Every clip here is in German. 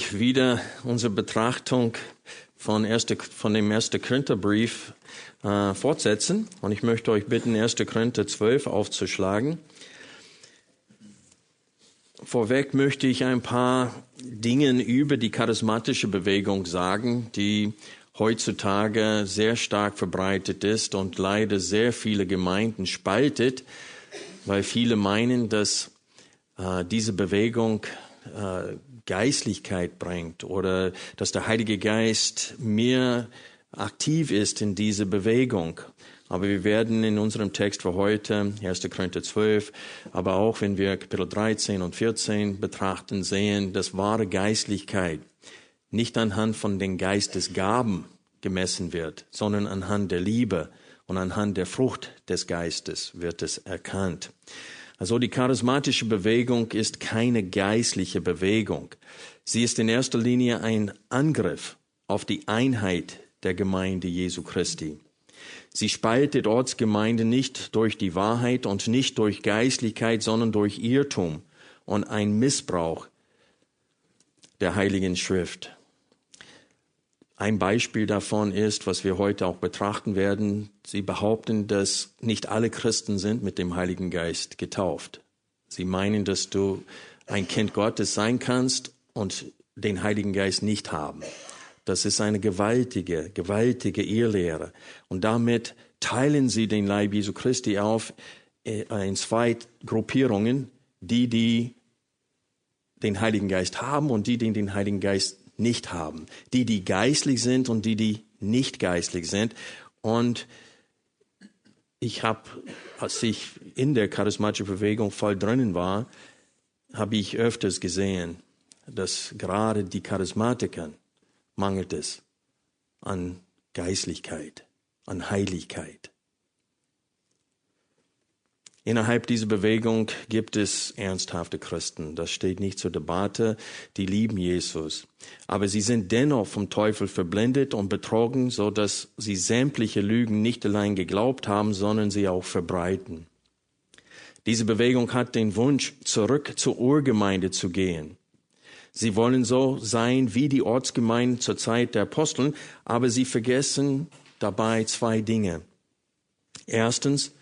Endlich wieder unsere Betrachtung von, erste, von dem 1. Korintherbrief äh, fortsetzen. Und ich möchte euch bitten, 1. Korinther 12 aufzuschlagen. Vorweg möchte ich ein paar Dinge über die charismatische Bewegung sagen, die heutzutage sehr stark verbreitet ist und leider sehr viele Gemeinden spaltet, weil viele meinen, dass äh, diese Bewegung äh, Geistlichkeit bringt oder dass der Heilige Geist mehr aktiv ist in diese Bewegung. Aber wir werden in unserem Text für heute, 1. Korinther 12, aber auch wenn wir Kapitel 13 und 14 betrachten, sehen, dass wahre Geistlichkeit nicht anhand von den Geistesgaben gemessen wird, sondern anhand der Liebe und anhand der Frucht des Geistes wird es erkannt. Also die charismatische Bewegung ist keine geistliche Bewegung. Sie ist in erster Linie ein Angriff auf die Einheit der Gemeinde Jesu Christi. Sie spaltet Ortsgemeinde nicht durch die Wahrheit und nicht durch Geistlichkeit, sondern durch Irrtum und ein Missbrauch der Heiligen Schrift. Ein Beispiel davon ist, was wir heute auch betrachten werden. Sie behaupten, dass nicht alle Christen sind mit dem Heiligen Geist getauft. Sie meinen, dass du ein Kind Gottes sein kannst und den Heiligen Geist nicht haben. Das ist eine gewaltige, gewaltige Irrlehre. Und damit teilen sie den Leib Jesu Christi auf äh, in zwei Gruppierungen, die, die den Heiligen Geist haben und die, die den Heiligen Geist nicht haben. Die, die geistlich sind und die, die nicht geistlich sind. Und ich habe, als ich in der charismatischen Bewegung voll drinnen war, habe ich öfters gesehen, dass gerade die Charismatiker mangelt es an Geistlichkeit, an Heiligkeit. Innerhalb dieser Bewegung gibt es ernsthafte Christen. Das steht nicht zur Debatte. Die lieben Jesus. Aber sie sind dennoch vom Teufel verblendet und betrogen, so dass sie sämtliche Lügen nicht allein geglaubt haben, sondern sie auch verbreiten. Diese Bewegung hat den Wunsch, zurück zur Urgemeinde zu gehen. Sie wollen so sein wie die Ortsgemeinden zur Zeit der Aposteln, aber sie vergessen dabei zwei Dinge. Erstens,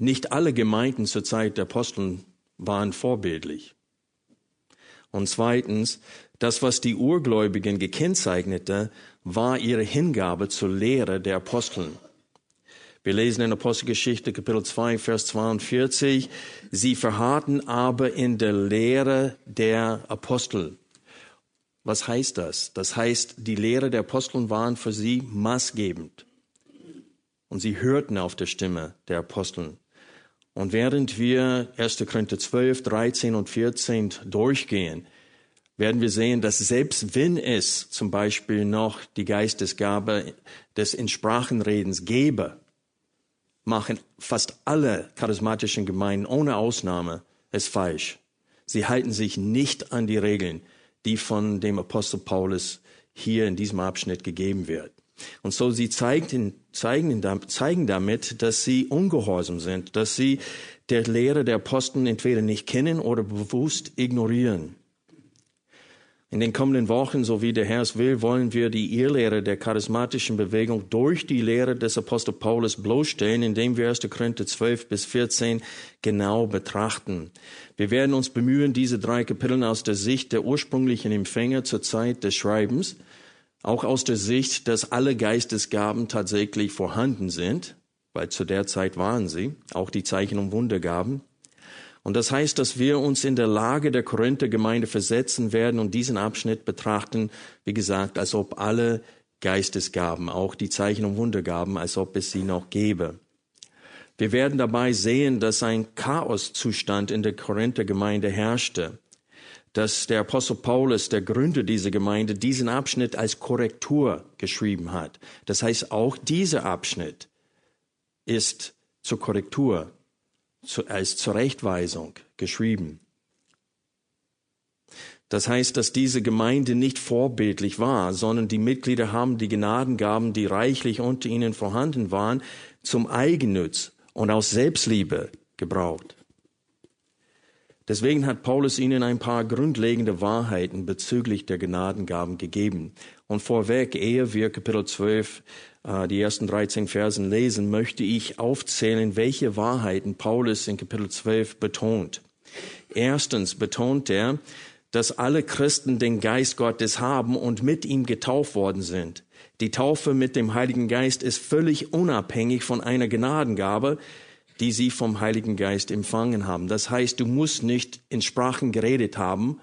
nicht alle Gemeinden zur Zeit der Aposteln waren vorbildlich. Und zweitens, das, was die Urgläubigen gekennzeichnete, war ihre Hingabe zur Lehre der Aposteln. Wir lesen in Apostelgeschichte Kapitel 2, Vers 42, sie verharrten aber in der Lehre der Apostel. Was heißt das? Das heißt, die Lehre der Aposteln waren für sie maßgebend. Und sie hörten auf der Stimme der Aposteln. Und während wir 1. Korinther 12, 13 und 14 durchgehen, werden wir sehen, dass selbst wenn es zum Beispiel noch die Geistesgabe des Insprachenredens gäbe, machen fast alle charismatischen Gemeinden ohne Ausnahme es falsch. Sie halten sich nicht an die Regeln, die von dem Apostel Paulus hier in diesem Abschnitt gegeben wird. Und so sie zeigen, zeigen, zeigen damit, dass sie ungehorsam sind, dass sie der Lehre der Apostel entweder nicht kennen oder bewusst ignorieren. In den kommenden Wochen, so wie der Herr es will, wollen wir die Irrlehre der charismatischen Bewegung durch die Lehre des Apostel Paulus bloßstellen, indem wir 1. Korinther 12 bis 14 genau betrachten. Wir werden uns bemühen, diese drei Kapitel aus der Sicht der ursprünglichen Empfänger zur Zeit des Schreibens Auch aus der Sicht, dass alle Geistesgaben tatsächlich vorhanden sind, weil zu der Zeit waren sie, auch die Zeichen und Wundergaben. Und das heißt, dass wir uns in der Lage der Korinther-Gemeinde versetzen werden und diesen Abschnitt betrachten, wie gesagt, als ob alle Geistesgaben, auch die Zeichen und Wundergaben, als ob es sie noch gäbe. Wir werden dabei sehen, dass ein Chaoszustand in der Korinther-Gemeinde herrschte, dass der Apostel Paulus, der Gründer dieser Gemeinde, diesen Abschnitt als Korrektur geschrieben hat. Das heißt, auch dieser Abschnitt ist zur Korrektur als Zurechtweisung geschrieben. Das heißt, dass diese Gemeinde nicht vorbildlich war, sondern die Mitglieder haben die Gnadengaben, die reichlich unter ihnen vorhanden waren, zum Eigennutz und aus Selbstliebe gebraucht. Deswegen hat Paulus ihnen ein paar grundlegende Wahrheiten bezüglich der Gnadengaben gegeben. Und vorweg, ehe wir Kapitel 12 äh, die ersten 13 Versen lesen, möchte ich aufzählen, welche Wahrheiten Paulus in Kapitel 12 betont. Erstens betont er, dass alle Christen den Geist Gottes haben und mit ihm getauft worden sind. Die Taufe mit dem Heiligen Geist ist völlig unabhängig von einer Gnadengabe, die sie vom Heiligen Geist empfangen haben. Das heißt, du musst nicht in Sprachen geredet haben,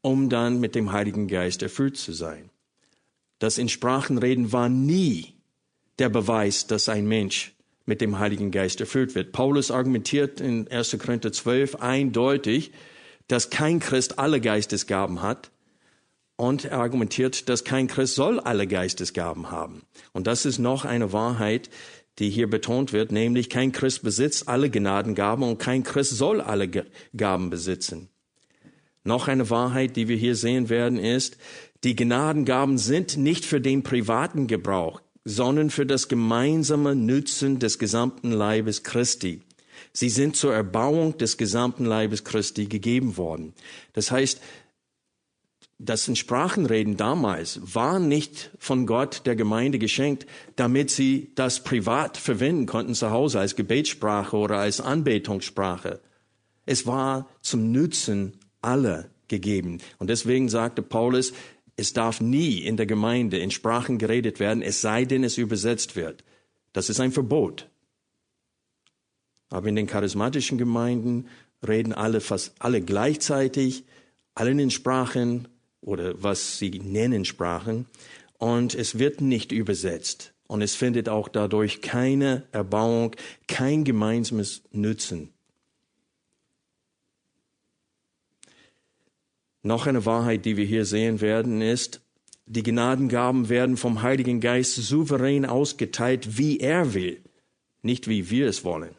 um dann mit dem Heiligen Geist erfüllt zu sein. Das in Sprachen reden war nie der Beweis, dass ein Mensch mit dem Heiligen Geist erfüllt wird. Paulus argumentiert in 1. Korinther 12 eindeutig, dass kein Christ alle Geistesgaben hat und er argumentiert, dass kein Christ soll alle Geistesgaben haben. Und das ist noch eine Wahrheit, die hier betont wird, nämlich kein Christ besitzt alle Gnadengaben und kein Christ soll alle Gaben besitzen. Noch eine Wahrheit, die wir hier sehen werden, ist, die Gnadengaben sind nicht für den privaten Gebrauch sondern für das gemeinsame Nützen des gesamten Leibes Christi. Sie sind zur Erbauung des gesamten Leibes Christi gegeben worden. Das heißt, das in Sprachenreden damals war nicht von Gott der Gemeinde geschenkt, damit sie das privat verwenden konnten zu Hause als Gebetssprache oder als Anbetungssprache. Es war zum Nützen aller gegeben. Und deswegen sagte Paulus, es darf nie in der Gemeinde in Sprachen geredet werden, es sei denn, es übersetzt wird. Das ist ein Verbot. Aber in den charismatischen Gemeinden reden alle fast alle gleichzeitig, allen in Sprachen oder was sie nennen Sprachen, und es wird nicht übersetzt. Und es findet auch dadurch keine Erbauung, kein gemeinsames Nützen Noch eine Wahrheit, die wir hier sehen werden, ist, die Gnadengaben werden vom Heiligen Geist souverän ausgeteilt, wie er will, nicht wie wir es wollen.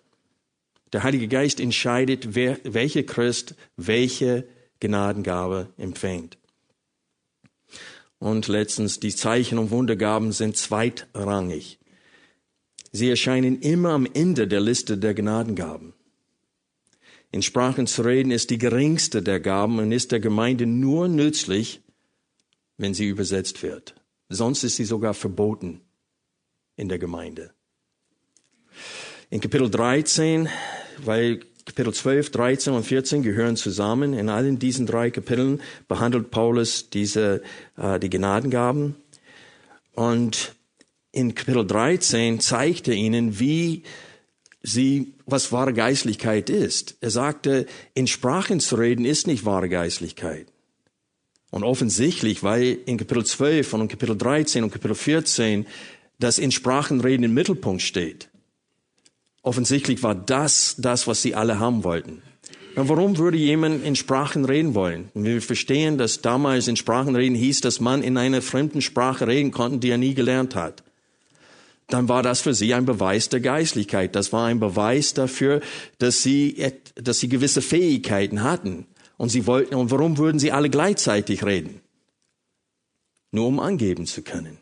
Der Heilige Geist entscheidet, wer, welcher Christ welche Gnadengabe empfängt. Und letztens, die Zeichen und Wundergaben sind zweitrangig. Sie erscheinen immer am Ende der Liste der Gnadengaben. In Sprachen zu reden ist die geringste der Gaben und ist der Gemeinde nur nützlich, wenn sie übersetzt wird. Sonst ist sie sogar verboten in der Gemeinde. In Kapitel 13, weil Kapitel 12, 13 und 14 gehören zusammen. In allen diesen drei Kapiteln behandelt Paulus diese, äh, die Gnadengaben. Und in Kapitel 13 zeigt er ihnen, wie sie, was wahre Geistlichkeit ist. Er sagte, in Sprachen zu reden ist nicht wahre Geistlichkeit. Und offensichtlich, weil in Kapitel 12 und Kapitel 13 und Kapitel 14 das in Sprachen reden im Mittelpunkt steht. Offensichtlich war das das, was sie alle haben wollten. Und warum würde jemand in Sprachen reden wollen? Wir verstehen, dass damals in Sprachen reden hieß, dass man in einer fremden Sprache reden konnte, die er nie gelernt hat dann war das für sie ein Beweis der Geistlichkeit. Das war ein Beweis dafür, dass sie, dass sie gewisse Fähigkeiten hatten. Und sie wollten, und warum würden sie alle gleichzeitig reden? Nur um angeben zu können.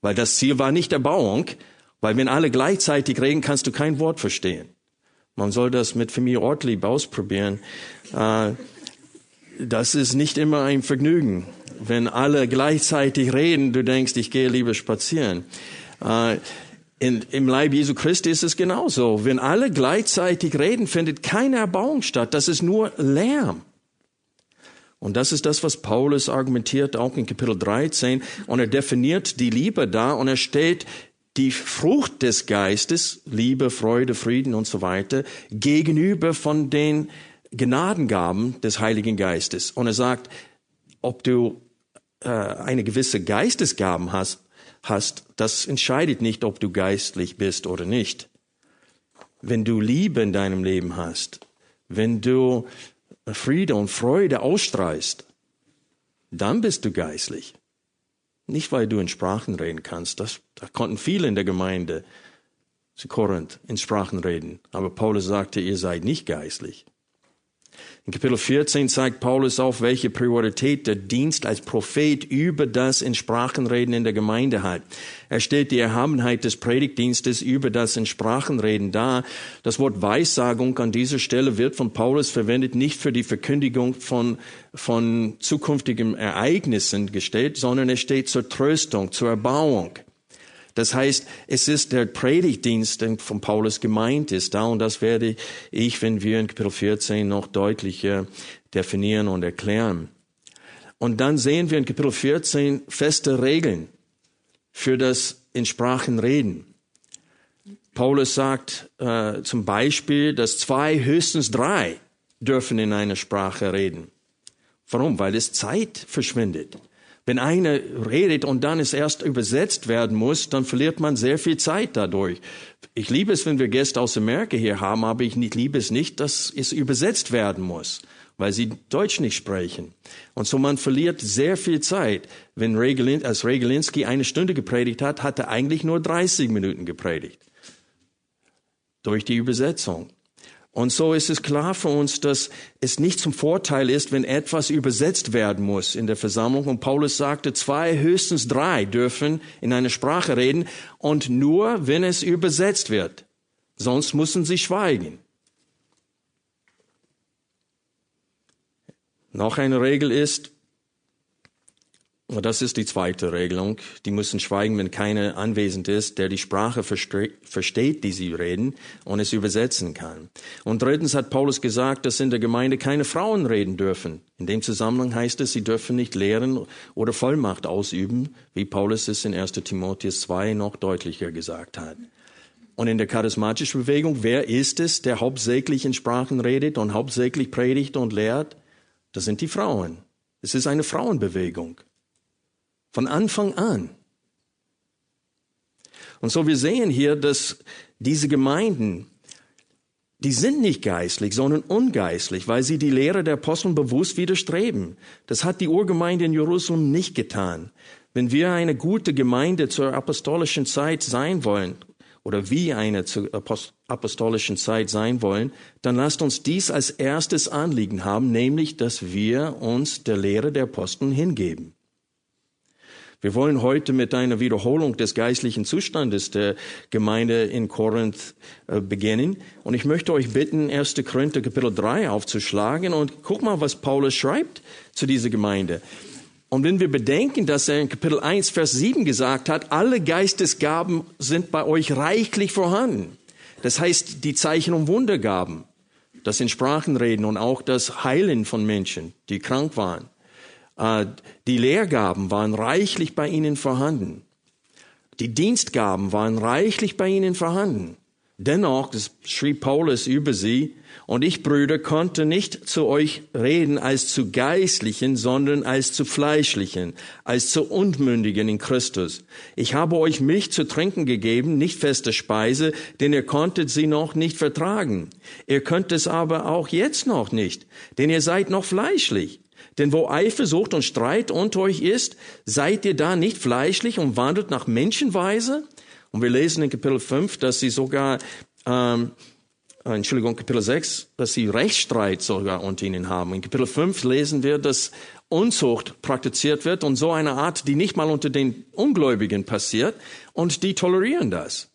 Weil das Ziel war nicht Erbauung, weil wenn alle gleichzeitig reden, kannst du kein Wort verstehen. Man soll das mit Familie Ortlieb ausprobieren. Äh, das ist nicht immer ein Vergnügen. Wenn alle gleichzeitig reden, du denkst, ich gehe lieber spazieren. Äh, in, Im Leib Jesu Christi ist es genauso. Wenn alle gleichzeitig reden, findet keine Erbauung statt. Das ist nur Lärm. Und das ist das, was Paulus argumentiert, auch in Kapitel 13. Und er definiert die Liebe da und er stellt die Frucht des Geistes, Liebe, Freude, Frieden und so weiter, gegenüber von den Gnadengaben des Heiligen Geistes. Und er sagt, ob du äh, eine gewisse Geistesgaben hast, hast, das entscheidet nicht, ob du geistlich bist oder nicht. Wenn du Liebe in deinem Leben hast, wenn du Friede und Freude ausstreust, dann bist du geistlich. Nicht, weil du in Sprachen reden kannst. Das, da konnten viele in der Gemeinde zu Korinth in Sprachen reden. Aber Paulus sagte, ihr seid nicht geistlich. In Kapitel 14 zeigt Paulus auf, welche Priorität der Dienst als Prophet über das in Sprachenreden in der Gemeinde hat. Er stellt die Erhabenheit des Predigtdienstes über das in Sprachenreden dar. Das Wort Weissagung an dieser Stelle wird von Paulus verwendet, nicht für die Verkündigung von, von zukünftigen Ereignissen gestellt, sondern es steht zur Tröstung, zur Erbauung. Das heißt, es ist der Predigtdienst, der von Paulus gemeint ist da und das werde ich, wenn wir in Kapitel 14 noch deutlicher definieren und erklären. Und dann sehen wir in Kapitel 14 feste Regeln für das in Sprachen reden. Paulus sagt äh, zum Beispiel, dass zwei, höchstens drei dürfen in einer Sprache reden. Warum? Weil es Zeit verschwindet. Wenn einer redet und dann es erst übersetzt werden muss, dann verliert man sehr viel Zeit dadurch. Ich liebe es, wenn wir Gäste aus Amerika hier haben, aber ich liebe es nicht, dass es übersetzt werden muss, weil sie Deutsch nicht sprechen. Und so man verliert sehr viel Zeit. Wenn Regelin, als Regelinski eine Stunde gepredigt hat, hat er eigentlich nur 30 Minuten gepredigt. Durch die Übersetzung. Und so ist es klar für uns, dass es nicht zum Vorteil ist, wenn etwas übersetzt werden muss in der Versammlung. Und Paulus sagte, zwei, höchstens drei dürfen in einer Sprache reden und nur, wenn es übersetzt wird. Sonst müssen sie schweigen. Noch eine Regel ist, das ist die zweite Regelung. Die müssen schweigen, wenn keiner anwesend ist, der die Sprache versteht, die sie reden und es übersetzen kann. Und drittens hat Paulus gesagt, dass in der Gemeinde keine Frauen reden dürfen. In dem Zusammenhang heißt es, sie dürfen nicht lehren oder Vollmacht ausüben, wie Paulus es in 1 Timotheus 2 noch deutlicher gesagt hat. Und in der charismatischen Bewegung, wer ist es, der hauptsächlich in Sprachen redet und hauptsächlich predigt und lehrt? Das sind die Frauen. Es ist eine Frauenbewegung. Von Anfang an. Und so wir sehen hier, dass diese Gemeinden, die sind nicht geistlich, sondern ungeistlich, weil sie die Lehre der Apostel bewusst widerstreben. Das hat die Urgemeinde in Jerusalem nicht getan. Wenn wir eine gute Gemeinde zur apostolischen Zeit sein wollen, oder wie eine zur apostolischen Zeit sein wollen, dann lasst uns dies als erstes Anliegen haben, nämlich, dass wir uns der Lehre der Apostel hingeben. Wir wollen heute mit einer Wiederholung des geistlichen Zustandes der Gemeinde in Korinth äh, beginnen. Und ich möchte euch bitten, 1. Korinther Kapitel 3 aufzuschlagen und guck mal, was Paulus schreibt zu dieser Gemeinde. Und wenn wir bedenken, dass er in Kapitel 1, Vers 7 gesagt hat, alle Geistesgaben sind bei euch reichlich vorhanden. Das heißt, die Zeichen und Wundergaben, das in Sprachen reden und auch das Heilen von Menschen, die krank waren. Äh, die Lehrgaben waren reichlich bei ihnen vorhanden. Die Dienstgaben waren reichlich bei ihnen vorhanden. Dennoch, das schrieb Paulus über sie, und ich, Brüder, konnte nicht zu euch reden als zu Geistlichen, sondern als zu Fleischlichen, als zu Unmündigen in Christus. Ich habe euch Milch zu trinken gegeben, nicht feste Speise, denn ihr konntet sie noch nicht vertragen. Ihr könnt es aber auch jetzt noch nicht, denn ihr seid noch fleischlich. Denn wo Eifersucht und Streit unter euch ist, seid ihr da nicht fleischlich und wandelt nach Menschenweise? Und wir lesen in Kapitel 5, dass sie sogar, ähm, äh, Entschuldigung, Kapitel 6, dass sie Rechtsstreit sogar unter ihnen haben. In Kapitel 5 lesen wir, dass Unzucht praktiziert wird und so eine Art, die nicht mal unter den Ungläubigen passiert und die tolerieren das.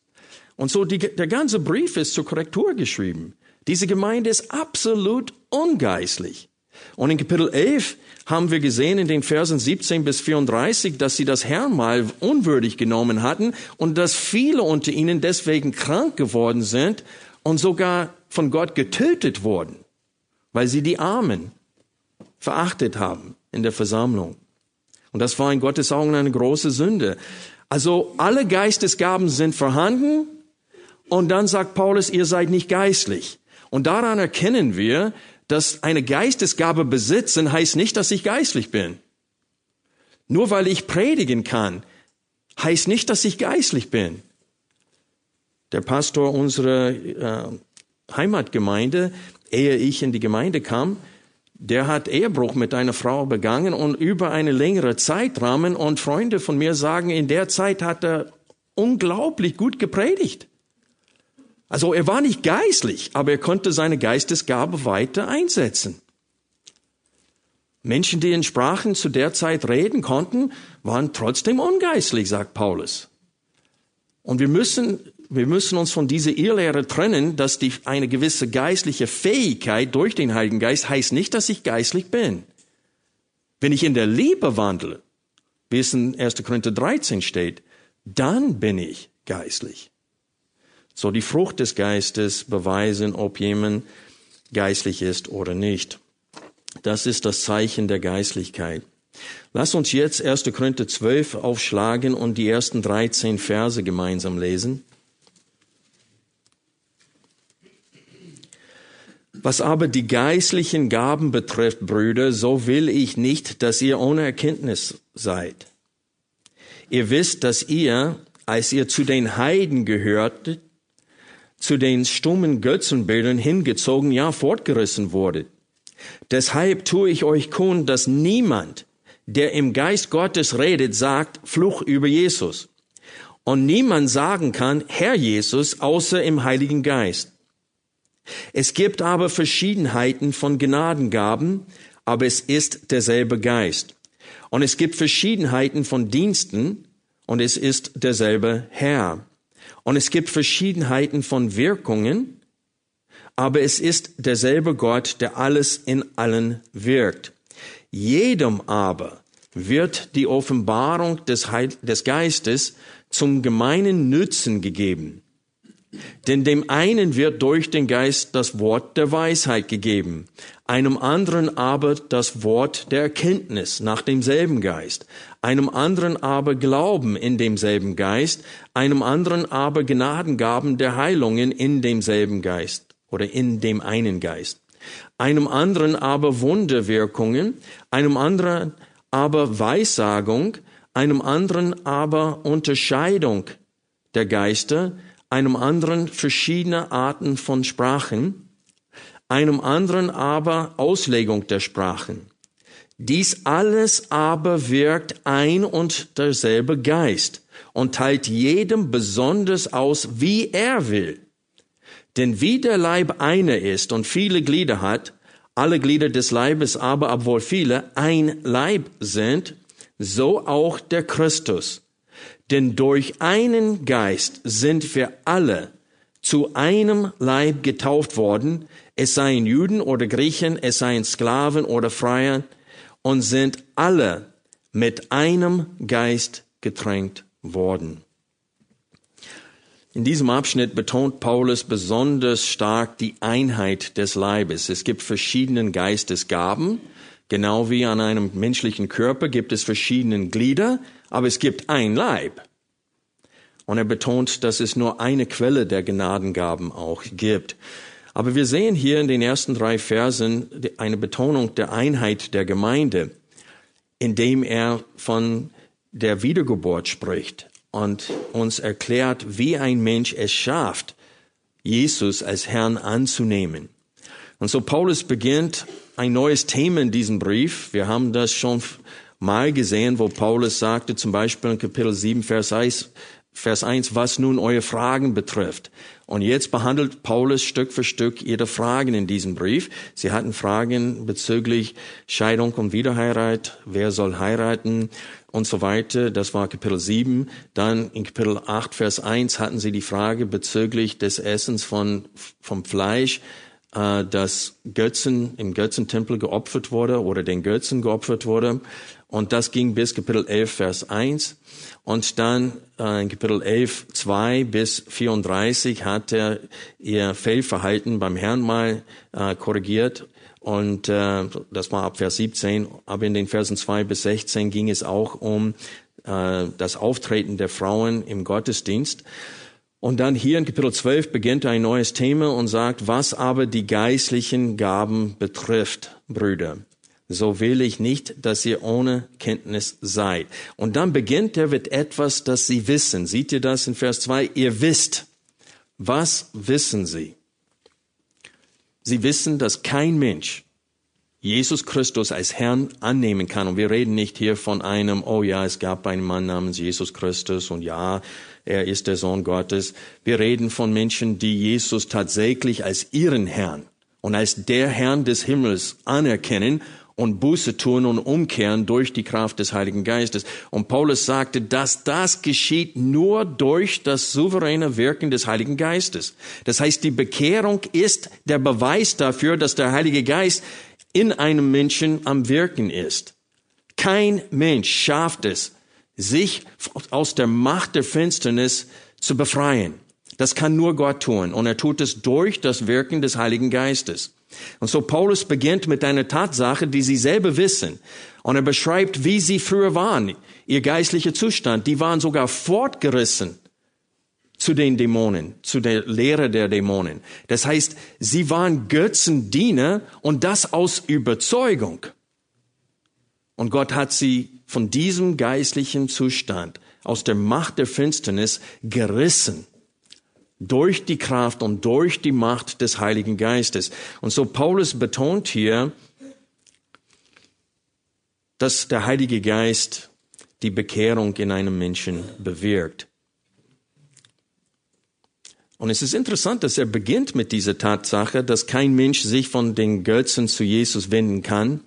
Und so die, der ganze Brief ist zur Korrektur geschrieben. Diese Gemeinde ist absolut ungeistlich. Und in Kapitel 11 haben wir gesehen in den Versen 17 bis 34, dass sie das Herrnmal unwürdig genommen hatten und dass viele unter ihnen deswegen krank geworden sind und sogar von Gott getötet wurden, weil sie die Armen verachtet haben in der Versammlung. Und das war in Gottes Augen eine große Sünde. Also alle Geistesgaben sind vorhanden und dann sagt Paulus, ihr seid nicht geistlich. Und daran erkennen wir, dass eine Geistesgabe besitzen heißt nicht, dass ich geistlich bin. Nur weil ich predigen kann, heißt nicht, dass ich geistlich bin. Der Pastor unserer äh, Heimatgemeinde, ehe ich in die Gemeinde kam, der hat Ehebruch mit einer Frau begangen und über eine längere Zeitrahmen und Freunde von mir sagen, in der Zeit hat er unglaublich gut gepredigt. Also er war nicht geistlich, aber er konnte seine Geistesgabe weiter einsetzen. Menschen, die in Sprachen zu der Zeit reden konnten, waren trotzdem ungeistlich, sagt Paulus. Und wir müssen, wir müssen uns von dieser Irrlehre trennen, dass die, eine gewisse geistliche Fähigkeit durch den Heiligen Geist heißt nicht, dass ich geistlich bin. Wenn ich in der Liebe wandle, wie es in 1. Korinther 13 steht, dann bin ich geistlich. So die Frucht des Geistes beweisen, ob jemand geistlich ist oder nicht. Das ist das Zeichen der Geistlichkeit. Lass uns jetzt 1. Korinther 12 aufschlagen und die ersten 13 Verse gemeinsam lesen. Was aber die geistlichen Gaben betrifft, Brüder, so will ich nicht, dass ihr ohne Erkenntnis seid. Ihr wisst, dass ihr, als ihr zu den Heiden gehörtet, zu den stummen Götzenbildern hingezogen, ja fortgerissen wurdet. Deshalb tue ich euch kund, dass niemand, der im Geist Gottes redet, sagt Fluch über Jesus. Und niemand sagen kann, Herr Jesus, außer im Heiligen Geist. Es gibt aber Verschiedenheiten von Gnadengaben, aber es ist derselbe Geist. Und es gibt Verschiedenheiten von Diensten, und es ist derselbe Herr. Und es gibt Verschiedenheiten von Wirkungen, aber es ist derselbe Gott, der alles in allen wirkt. Jedem aber wird die Offenbarung des, Heil des Geistes zum gemeinen Nützen gegeben. Denn dem einen wird durch den Geist das Wort der Weisheit gegeben, einem anderen aber das Wort der Erkenntnis nach demselben Geist, einem anderen aber Glauben in demselben Geist, einem anderen aber Gnadengaben der Heilungen in demselben Geist oder in dem einen Geist. Einem anderen aber Wunderwirkungen, einem anderen aber Weissagung, einem anderen aber Unterscheidung der Geister, einem anderen verschiedene Arten von Sprachen, einem anderen aber Auslegung der Sprachen. Dies alles aber wirkt ein und derselbe Geist und teilt jedem besonders aus, wie er will. Denn wie der Leib einer ist und viele Glieder hat, alle Glieder des Leibes aber, obwohl viele, ein Leib sind, so auch der Christus. Denn durch einen Geist sind wir alle zu einem Leib getauft worden, es seien Juden oder Griechen, es seien Sklaven oder Freier, und sind alle mit einem Geist getränkt worden. In diesem Abschnitt betont Paulus besonders stark die Einheit des Leibes. Es gibt verschiedene Geistesgaben. Genau wie an einem menschlichen Körper gibt es verschiedene Glieder, aber es gibt ein Leib. Und er betont, dass es nur eine Quelle der Gnadengaben auch gibt. Aber wir sehen hier in den ersten drei Versen eine Betonung der Einheit der Gemeinde, indem er von der Wiedergeburt spricht und uns erklärt, wie ein Mensch es schafft, Jesus als Herrn anzunehmen. Und so Paulus beginnt ein neues Thema in diesem Brief. Wir haben das schon mal gesehen, wo Paulus sagte, zum Beispiel in Kapitel 7, Vers 1, Vers 1, was nun eure Fragen betrifft. Und jetzt behandelt Paulus Stück für Stück ihre Fragen in diesem Brief. Sie hatten Fragen bezüglich Scheidung und Wiederheirat, wer soll heiraten und so weiter. Das war Kapitel 7. Dann in Kapitel 8, Vers 1 hatten sie die Frage bezüglich des Essens von, vom Fleisch, äh, das Götzen, im Götzentempel geopfert wurde oder den Götzen geopfert wurde. Und das ging bis Kapitel 11, Vers 1. Und dann äh, in Kapitel 11, 2 bis 34 hat er ihr Fehlverhalten beim Herrn mal äh, korrigiert. Und äh, das war ab Vers 17. Aber in den Versen 2 bis 16 ging es auch um äh, das Auftreten der Frauen im Gottesdienst. Und dann hier in Kapitel 12 beginnt ein neues Thema und sagt, was aber die geistlichen Gaben betrifft, Brüder so will ich nicht, dass ihr ohne Kenntnis seid. Und dann beginnt er mit etwas, das sie wissen. Seht ihr das in Vers 2? Ihr wisst. Was wissen sie? Sie wissen, dass kein Mensch Jesus Christus als Herrn annehmen kann. Und wir reden nicht hier von einem, oh ja, es gab einen Mann namens Jesus Christus und ja, er ist der Sohn Gottes. Wir reden von Menschen, die Jesus tatsächlich als ihren Herrn und als der Herrn des Himmels anerkennen und Buße tun und umkehren durch die Kraft des Heiligen Geistes. Und Paulus sagte, dass das geschieht nur durch das souveräne Wirken des Heiligen Geistes. Das heißt, die Bekehrung ist der Beweis dafür, dass der Heilige Geist in einem Menschen am Wirken ist. Kein Mensch schafft es, sich aus der Macht der Finsternis zu befreien. Das kann nur Gott tun. Und er tut es durch das Wirken des Heiligen Geistes. Und so Paulus beginnt mit einer Tatsache, die sie selber wissen. Und er beschreibt, wie sie früher waren, ihr geistlicher Zustand. Die waren sogar fortgerissen zu den Dämonen, zu der Lehre der Dämonen. Das heißt, sie waren Götzendiener und das aus Überzeugung. Und Gott hat sie von diesem geistlichen Zustand, aus der Macht der Finsternis gerissen durch die Kraft und durch die Macht des Heiligen Geistes. Und so Paulus betont hier, dass der Heilige Geist die Bekehrung in einem Menschen bewirkt. Und es ist interessant, dass er beginnt mit dieser Tatsache, dass kein Mensch sich von den Götzen zu Jesus wenden kann,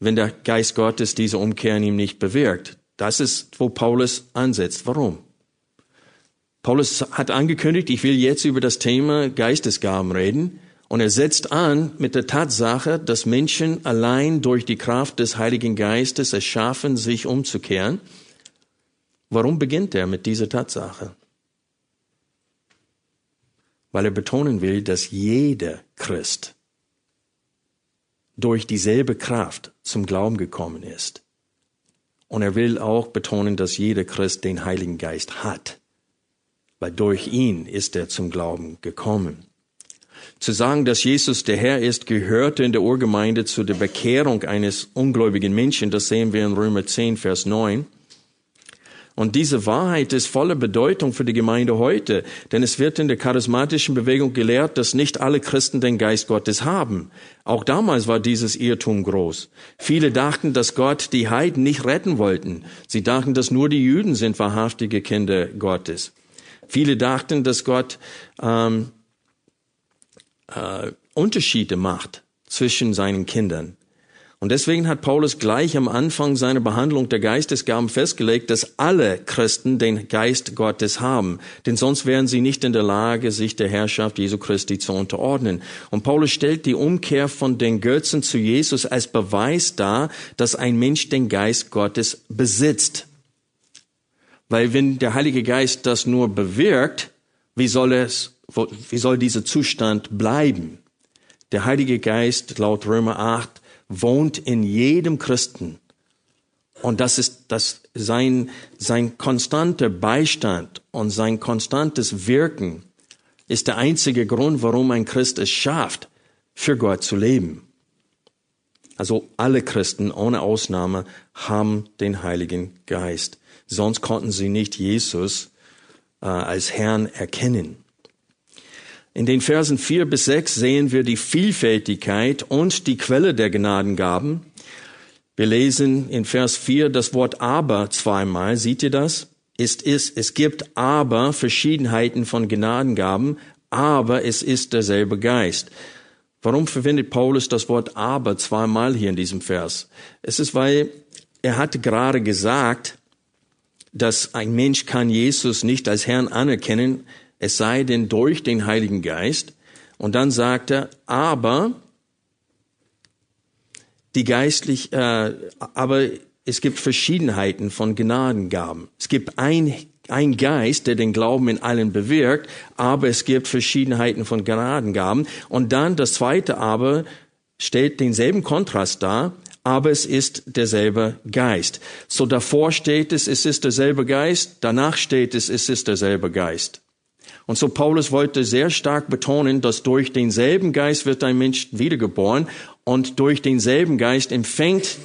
wenn der Geist Gottes diese Umkehr in ihm nicht bewirkt. Das ist, wo Paulus ansetzt. Warum? Paulus hat angekündigt, ich will jetzt über das Thema Geistesgaben reden. Und er setzt an mit der Tatsache, dass Menschen allein durch die Kraft des Heiligen Geistes es schaffen, sich umzukehren. Warum beginnt er mit dieser Tatsache? Weil er betonen will, dass jeder Christ durch dieselbe Kraft zum Glauben gekommen ist. Und er will auch betonen, dass jeder Christ den Heiligen Geist hat weil durch ihn ist er zum Glauben gekommen. Zu sagen, dass Jesus der Herr ist, gehörte in der Urgemeinde zu der Bekehrung eines ungläubigen Menschen. Das sehen wir in Römer 10, Vers 9. Und diese Wahrheit ist voller Bedeutung für die Gemeinde heute, denn es wird in der charismatischen Bewegung gelehrt, dass nicht alle Christen den Geist Gottes haben. Auch damals war dieses Irrtum groß. Viele dachten, dass Gott die Heiden nicht retten wollten. Sie dachten, dass nur die Juden sind wahrhaftige Kinder Gottes. Viele dachten, dass Gott ähm, äh, Unterschiede macht zwischen seinen Kindern. Und deswegen hat Paulus gleich am Anfang seiner Behandlung der Geistesgaben festgelegt, dass alle Christen den Geist Gottes haben. Denn sonst wären sie nicht in der Lage, sich der Herrschaft Jesu Christi zu unterordnen. Und Paulus stellt die Umkehr von den Götzen zu Jesus als Beweis dar, dass ein Mensch den Geist Gottes besitzt. Weil wenn der Heilige Geist das nur bewirkt, wie soll es, wie soll dieser Zustand bleiben? Der Heilige Geist, laut Römer 8, wohnt in jedem Christen. Und das ist das, sein, sein konstanter Beistand und sein konstantes Wirken ist der einzige Grund, warum ein Christ es schafft, für Gott zu leben. Also alle Christen ohne Ausnahme haben den Heiligen Geist. Sonst konnten sie nicht Jesus äh, als Herrn erkennen. In den Versen vier bis sechs sehen wir die Vielfältigkeit und die Quelle der Gnadengaben. Wir lesen in Vers vier das Wort aber zweimal. Seht ihr das? Ist, ist, es gibt aber Verschiedenheiten von Gnadengaben, aber es ist derselbe Geist. Warum verwendet Paulus das Wort aber zweimal hier in diesem Vers? Es ist, weil er hat gerade gesagt, dass ein Mensch kann Jesus nicht als Herrn anerkennen, es sei denn durch den Heiligen Geist. Und dann sagt er, aber die geistlich, äh, aber es gibt Verschiedenheiten von Gnadengaben. Es gibt ein, ein Geist, der den Glauben in allen bewirkt, aber es gibt Verschiedenheiten von Gnadengaben. Und dann das zweite aber stellt denselben Kontrast dar, aber es ist derselbe Geist. So davor steht es, es ist derselbe Geist, danach steht es, es ist derselbe Geist. Und so Paulus wollte sehr stark betonen, dass durch denselben Geist wird ein Mensch wiedergeboren und durch denselben Geist empfängt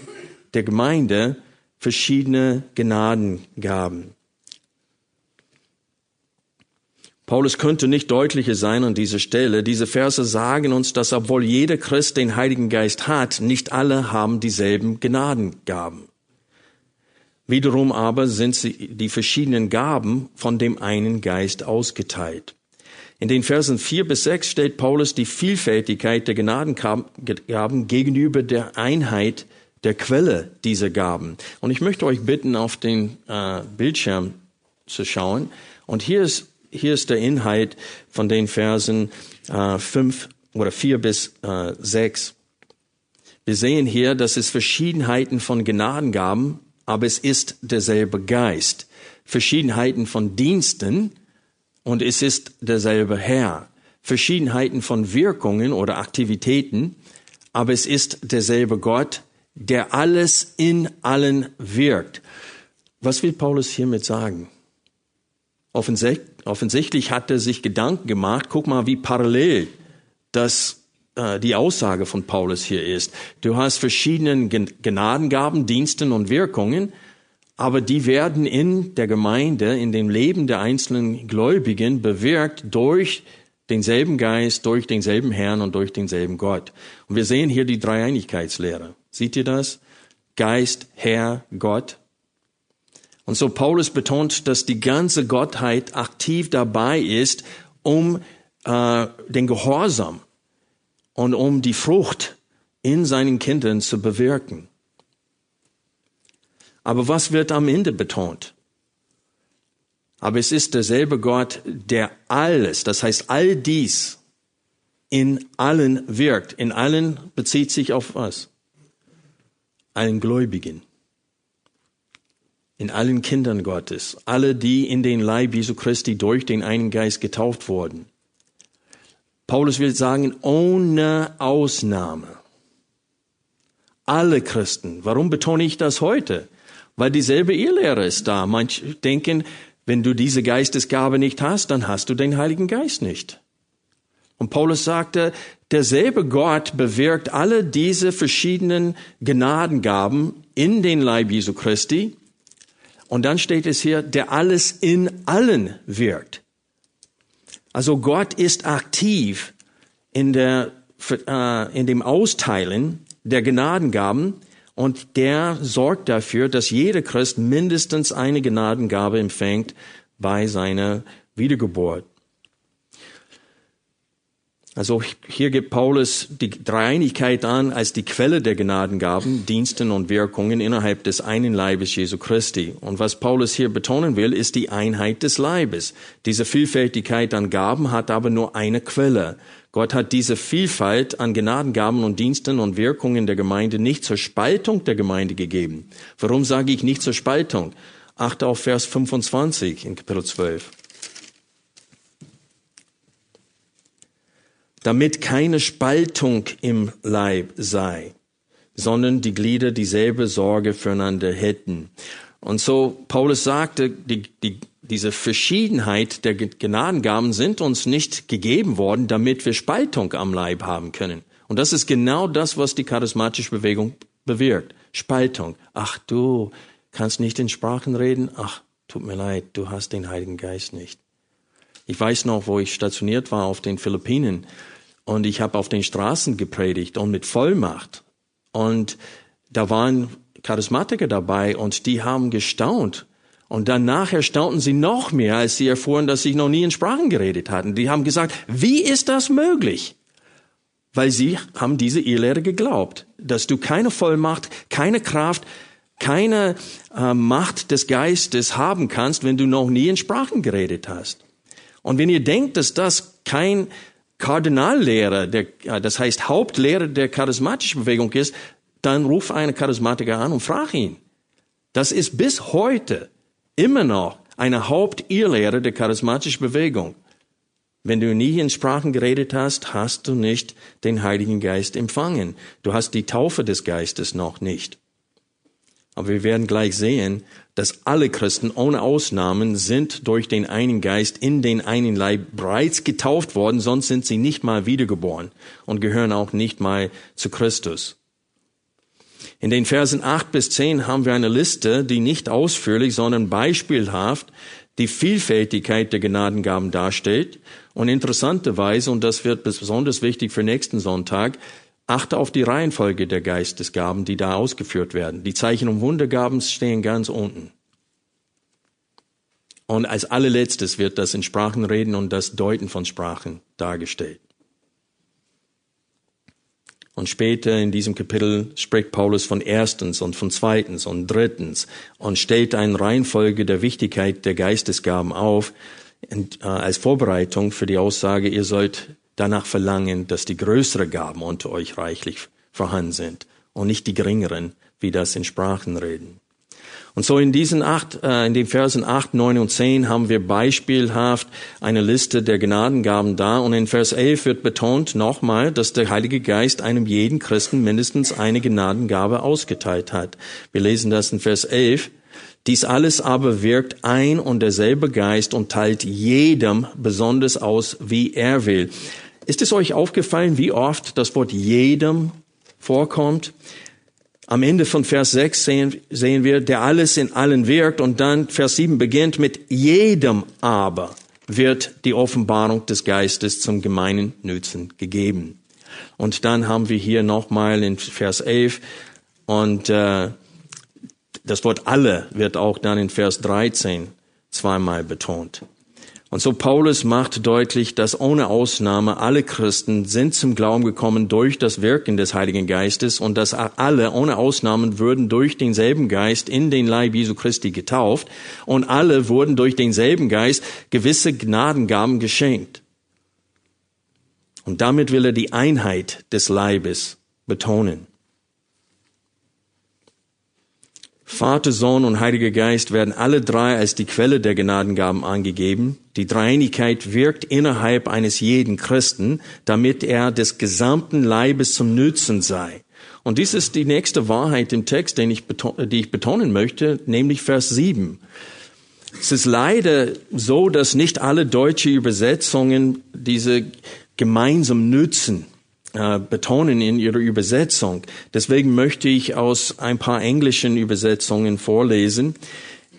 der Gemeinde verschiedene Gnadengaben. Paulus könnte nicht deutlicher sein an dieser Stelle. Diese Verse sagen uns, dass obwohl jeder Christ den Heiligen Geist hat, nicht alle haben dieselben Gnadengaben. Wiederum aber sind sie die verschiedenen Gaben von dem einen Geist ausgeteilt. In den Versen vier bis sechs stellt Paulus die Vielfältigkeit der Gnadengaben gegenüber der Einheit der Quelle dieser Gaben. Und ich möchte euch bitten, auf den äh, Bildschirm zu schauen. Und hier ist, hier ist der Inhalt von den Versen äh, fünf oder vier bis äh, sechs. Wir sehen hier, dass es Verschiedenheiten von Gnadengaben aber es ist derselbe Geist. Verschiedenheiten von Diensten und es ist derselbe Herr. Verschiedenheiten von Wirkungen oder Aktivitäten, aber es ist derselbe Gott, der alles in allen wirkt. Was will Paulus hiermit sagen? Offensichtlich hat er sich Gedanken gemacht, guck mal, wie parallel das äh, die Aussage von Paulus hier ist. Du hast verschiedene Gnadengaben, Diensten und Wirkungen, aber die werden in der Gemeinde, in dem Leben der einzelnen Gläubigen bewirkt durch denselben Geist, durch denselben Herrn und durch denselben Gott. Und wir sehen hier die Dreieinigkeitslehre. Seht ihr das? Geist, Herr, Gott. Und so Paulus betont, dass die ganze Gottheit aktiv dabei ist, um äh, den Gehorsam und um die Frucht in seinen Kindern zu bewirken. Aber was wird am Ende betont? Aber es ist derselbe Gott, der alles, das heißt all dies in allen wirkt. In allen bezieht sich auf was? Allen Gläubigen. In allen Kindern Gottes. Alle, die in den Leib Jesu Christi durch den einen Geist getauft wurden. Paulus will sagen, ohne Ausnahme. Alle Christen. Warum betone ich das heute? Weil dieselbe Irrlehre ist da. Manche denken, wenn du diese Geistesgabe nicht hast, dann hast du den Heiligen Geist nicht. Und Paulus sagte, derselbe Gott bewirkt alle diese verschiedenen Gnadengaben in den Leib Jesu Christi. Und dann steht es hier, der alles in allen wirkt. Also Gott ist aktiv in der, äh, in dem Austeilen der Gnadengaben und der sorgt dafür, dass jeder Christ mindestens eine Gnadengabe empfängt bei seiner Wiedergeburt. Also hier gibt Paulus die Dreieinigkeit an als die Quelle der Gnadengaben, Diensten und Wirkungen innerhalb des einen Leibes Jesu Christi. Und was Paulus hier betonen will, ist die Einheit des Leibes. Diese Vielfältigkeit an Gaben hat aber nur eine Quelle. Gott hat diese Vielfalt an Gnadengaben und Diensten und Wirkungen der Gemeinde nicht zur Spaltung der Gemeinde gegeben. Warum sage ich nicht zur Spaltung? Achte auf Vers 25 in Kapitel 12. damit keine Spaltung im Leib sei, sondern die Glieder dieselbe Sorge füreinander hätten. Und so Paulus sagte, die, die, diese Verschiedenheit der Gnadengaben sind uns nicht gegeben worden, damit wir Spaltung am Leib haben können. Und das ist genau das, was die charismatische Bewegung bewirkt. Spaltung. Ach, du kannst nicht in Sprachen reden. Ach, tut mir leid, du hast den Heiligen Geist nicht. Ich weiß noch, wo ich stationiert war auf den Philippinen und ich habe auf den Straßen gepredigt und mit Vollmacht. Und da waren Charismatiker dabei und die haben gestaunt. Und danach erstaunten sie noch mehr, als sie erfuhren, dass sie noch nie in Sprachen geredet hatten. Die haben gesagt, wie ist das möglich? Weil sie haben diese Irrlehre geglaubt, dass du keine Vollmacht, keine Kraft, keine äh, Macht des Geistes haben kannst, wenn du noch nie in Sprachen geredet hast. Und wenn ihr denkt, dass das kein Kardinallehrer, der, das heißt Hauptlehrer der charismatischen Bewegung ist, dann ruf einen Charismatiker an und frag ihn. Das ist bis heute immer noch eine Hauptirrlehre der charismatischen Bewegung. Wenn du nie in Sprachen geredet hast, hast du nicht den Heiligen Geist empfangen. Du hast die Taufe des Geistes noch nicht. Aber wir werden gleich sehen, dass alle Christen ohne Ausnahmen sind durch den einen Geist in den einen Leib bereits getauft worden, sonst sind sie nicht mal wiedergeboren und gehören auch nicht mal zu Christus. In den Versen 8 bis 10 haben wir eine Liste, die nicht ausführlich, sondern beispielhaft die Vielfältigkeit der Gnadengaben darstellt. Und interessanterweise, und das wird besonders wichtig für nächsten Sonntag, achte auf die Reihenfolge der Geistesgaben, die da ausgeführt werden. Die Zeichen und Wundergaben stehen ganz unten. Und als allerletztes wird das in Sprachenreden und das Deuten von Sprachen dargestellt. Und später in diesem Kapitel spricht Paulus von erstens und von zweitens und drittens und stellt eine Reihenfolge der Wichtigkeit der Geistesgaben auf äh, als Vorbereitung für die Aussage, ihr sollt danach verlangen, dass die größeren Gaben unter euch reichlich vorhanden sind und nicht die geringeren, wie das in Sprachen reden. Und so in diesen acht, äh, in den Versen acht, neun und zehn haben wir beispielhaft eine Liste der Gnadengaben da. Und in Vers elf wird betont nochmal, dass der Heilige Geist einem jeden Christen mindestens eine Gnadengabe ausgeteilt hat. Wir lesen das in Vers elf. Dies alles aber wirkt ein und derselbe Geist und teilt jedem besonders aus, wie er will. Ist es euch aufgefallen, wie oft das Wort jedem vorkommt? Am Ende von Vers 6 sehen, sehen wir, der alles in allen wirkt und dann Vers 7 beginnt mit jedem aber wird die Offenbarung des Geistes zum gemeinen Nützen gegeben. Und dann haben wir hier nochmal in Vers 11 und äh, das Wort alle wird auch dann in Vers 13 zweimal betont. Und so Paulus macht deutlich, dass ohne Ausnahme alle Christen sind zum Glauben gekommen durch das Wirken des Heiligen Geistes und dass alle ohne Ausnahmen würden durch denselben Geist in den Leib Jesu Christi getauft und alle wurden durch denselben Geist gewisse Gnadengaben geschenkt. Und damit will er die Einheit des Leibes betonen. Vater, Sohn und Heiliger Geist werden alle drei als die Quelle der Gnadengaben angegeben. Die Dreieinigkeit wirkt innerhalb eines jeden Christen, damit er des gesamten Leibes zum Nützen sei. Und dies ist die nächste Wahrheit im Text, den ich die ich betonen möchte, nämlich Vers 7. Es ist leider so, dass nicht alle deutsche Übersetzungen diese gemeinsam Nützen äh, betonen in ihrer Übersetzung. Deswegen möchte ich aus ein paar englischen Übersetzungen vorlesen.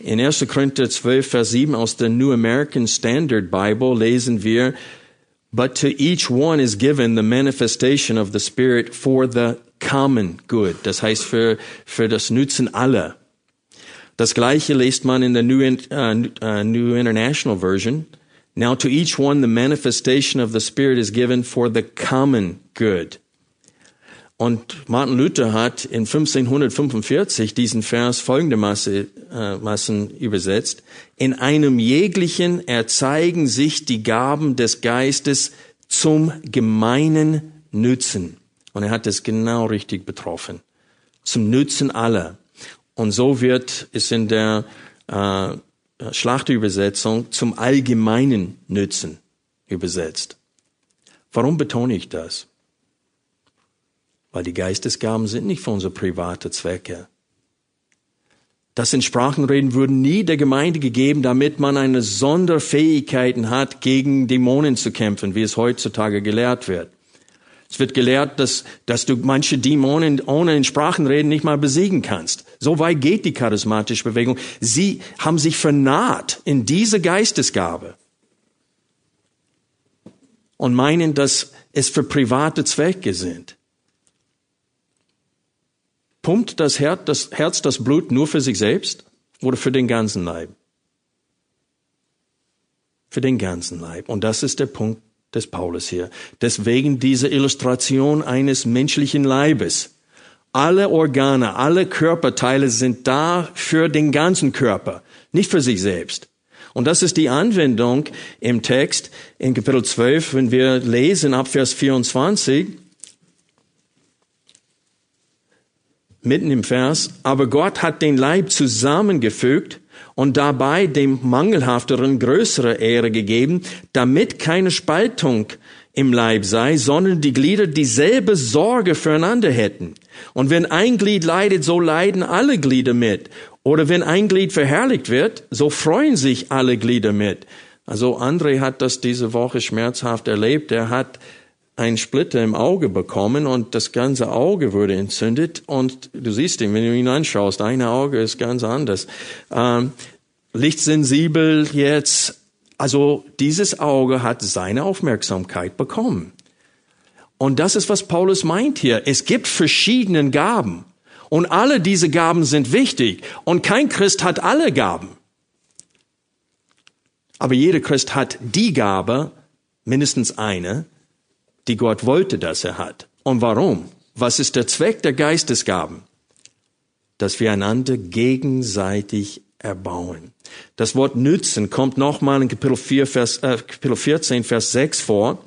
In 1. Korinther 12, Vers 7 aus der New American Standard Bible lesen wir, But to each one is given the manifestation of the Spirit for the common good. Das heißt für, für das Nutzen aller. Das gleiche liest man in der New, uh, New International Version. Now to each one the manifestation of the Spirit is given for the common good. Und Martin Luther hat in 1545 diesen Vers folgendermaßen äh, übersetzt. In einem jeglichen erzeigen sich die Gaben des Geistes zum gemeinen Nützen. Und er hat es genau richtig betroffen. Zum Nützen aller. Und so wird es in der äh, Schlachterübersetzung zum allgemeinen Nützen übersetzt. Warum betone ich das? Weil die Geistesgaben sind nicht für unsere private Zwecke. Das in Sprachenreden würden nie der Gemeinde gegeben, damit man eine Sonderfähigkeiten hat, gegen Dämonen zu kämpfen, wie es heutzutage gelehrt wird. Es wird gelehrt, dass, dass du manche Dämonen ohne in Sprachenreden nicht mal besiegen kannst. So weit geht die charismatische Bewegung. Sie haben sich vernaht in diese Geistesgabe und meinen, dass es für private Zwecke sind. Pumpt das Herz, das Herz das Blut nur für sich selbst oder für den ganzen Leib? Für den ganzen Leib. Und das ist der Punkt, des Paulus hier. Deswegen diese Illustration eines menschlichen Leibes. Alle Organe, alle Körperteile sind da für den ganzen Körper, nicht für sich selbst. Und das ist die Anwendung im Text in Kapitel 12, wenn wir lesen ab Vers 24. mitten im Vers, aber Gott hat den Leib zusammengefügt und dabei dem Mangelhafteren größere Ehre gegeben, damit keine Spaltung im Leib sei, sondern die Glieder dieselbe Sorge füreinander hätten. Und wenn ein Glied leidet, so leiden alle Glieder mit. Oder wenn ein Glied verherrlicht wird, so freuen sich alle Glieder mit. Also André hat das diese Woche schmerzhaft erlebt. Er hat einen Splitter im Auge bekommen und das ganze Auge wurde entzündet und du siehst ihn, wenn du ihn anschaust, eine Auge ist ganz anders. Ähm, lichtsensibel jetzt, also dieses Auge hat seine Aufmerksamkeit bekommen. Und das ist, was Paulus meint hier. Es gibt verschiedene Gaben. Und alle diese Gaben sind wichtig. Und kein Christ hat alle Gaben. Aber jeder Christ hat die Gabe, mindestens eine, die Gott wollte, dass er hat. Und warum? Was ist der Zweck der Geistesgaben? Dass wir einander gegenseitig erbauen. Das Wort nützen kommt nochmal in Kapitel, 4, Vers, äh, Kapitel 14, Vers 6 vor.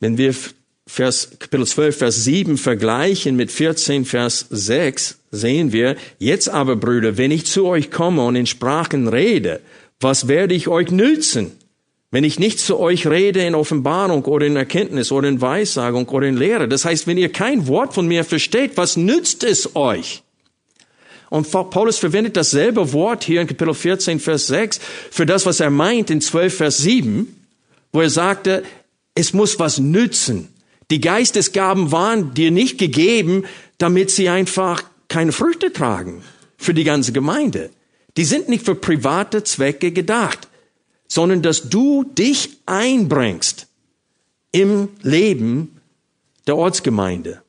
Wenn wir Vers, Kapitel 12, Vers 7 vergleichen mit 14, Vers 6, sehen wir, jetzt aber, Brüder, wenn ich zu euch komme und in Sprachen rede, was werde ich euch nützen? Wenn ich nicht zu euch rede in Offenbarung oder in Erkenntnis oder in Weissagung oder in Lehre, das heißt, wenn ihr kein Wort von mir versteht, was nützt es euch? Und Paulus verwendet dasselbe Wort hier in Kapitel 14, Vers 6 für das, was er meint in 12, Vers 7, wo er sagte, es muss was nützen. Die Geistesgaben waren dir nicht gegeben, damit sie einfach keine Früchte tragen für die ganze Gemeinde. Die sind nicht für private Zwecke gedacht sondern dass du dich einbringst im Leben der Ortsgemeinde.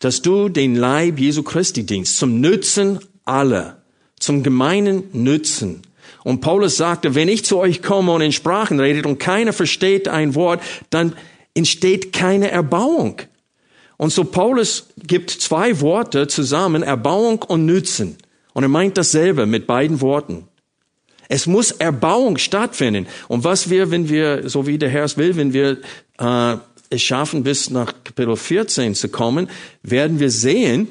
Dass du den Leib Jesu Christi dienst zum Nützen aller, zum gemeinen Nützen. Und Paulus sagte, wenn ich zu euch komme und in Sprachen redet und keiner versteht ein Wort, dann entsteht keine Erbauung. Und so Paulus gibt zwei Worte zusammen, Erbauung und Nützen. Und er meint dasselbe mit beiden Worten. Es muss Erbauung stattfinden. Und was wir, wenn wir, so wie der Herr es will, wenn wir äh, es schaffen, bis nach Kapitel 14 zu kommen, werden wir sehen,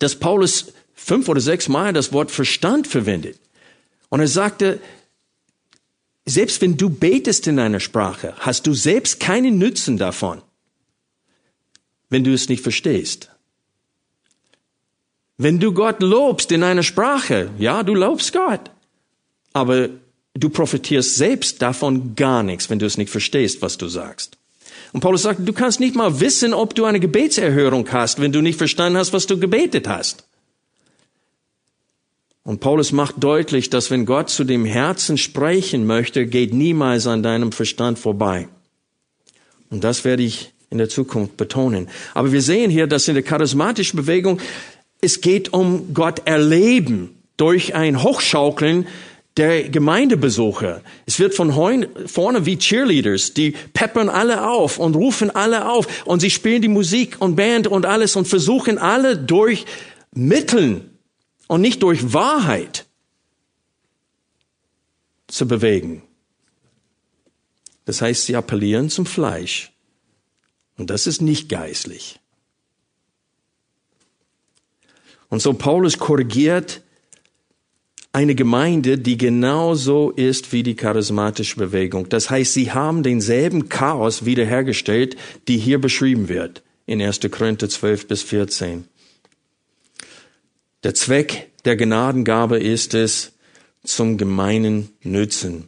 dass Paulus fünf oder sechs Mal das Wort Verstand verwendet. Und er sagte, selbst wenn du betest in einer Sprache, hast du selbst keinen Nützen davon, wenn du es nicht verstehst. Wenn du Gott lobst in einer Sprache, ja, du lobst Gott aber du profitierst selbst davon gar nichts, wenn du es nicht verstehst, was du sagst. Und Paulus sagt, du kannst nicht mal wissen, ob du eine Gebetserhörung hast, wenn du nicht verstanden hast, was du gebetet hast. Und Paulus macht deutlich, dass wenn Gott zu dem Herzen sprechen möchte, geht niemals an deinem Verstand vorbei. Und das werde ich in der Zukunft betonen. Aber wir sehen hier, dass in der charismatischen Bewegung es geht um Gott erleben durch ein Hochschaukeln der Gemeindebesucher. Es wird von vorne wie Cheerleaders, die peppern alle auf und rufen alle auf und sie spielen die Musik und Band und alles und versuchen alle durch Mitteln und nicht durch Wahrheit zu bewegen. Das heißt, sie appellieren zum Fleisch. Und das ist nicht geistlich. Und so Paulus korrigiert eine Gemeinde, die genauso ist wie die charismatische Bewegung. Das heißt, sie haben denselben Chaos wiederhergestellt, die hier beschrieben wird in 1. Korinther 12 bis 14. Der Zweck der Gnadengabe ist es zum gemeinen Nützen.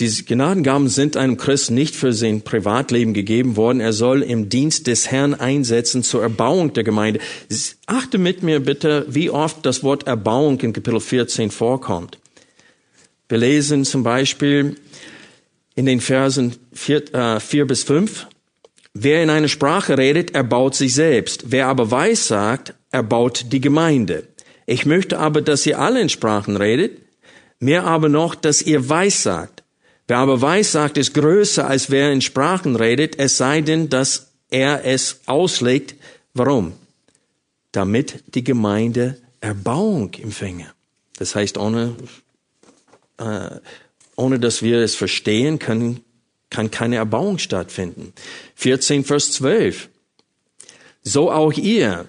Die Gnadengaben sind einem Christ nicht für sein Privatleben gegeben worden. Er soll im Dienst des Herrn einsetzen zur Erbauung der Gemeinde. Achte mit mir bitte, wie oft das Wort Erbauung in Kapitel 14 vorkommt. Wir lesen zum Beispiel in den Versen 4, äh, 4 bis 5, Wer in einer Sprache redet, erbaut sich selbst. Wer aber weiß sagt, erbaut die Gemeinde. Ich möchte aber, dass ihr alle in Sprachen redet, mehr aber noch, dass ihr weiß sagt. Wer aber weiß, sagt, ist größer, als wer in Sprachen redet, es sei denn, dass er es auslegt. Warum? Damit die Gemeinde Erbauung empfänge. Das heißt, ohne, äh, ohne dass wir es verstehen, kann, kann keine Erbauung stattfinden. 14, Vers 12. so auch ihr.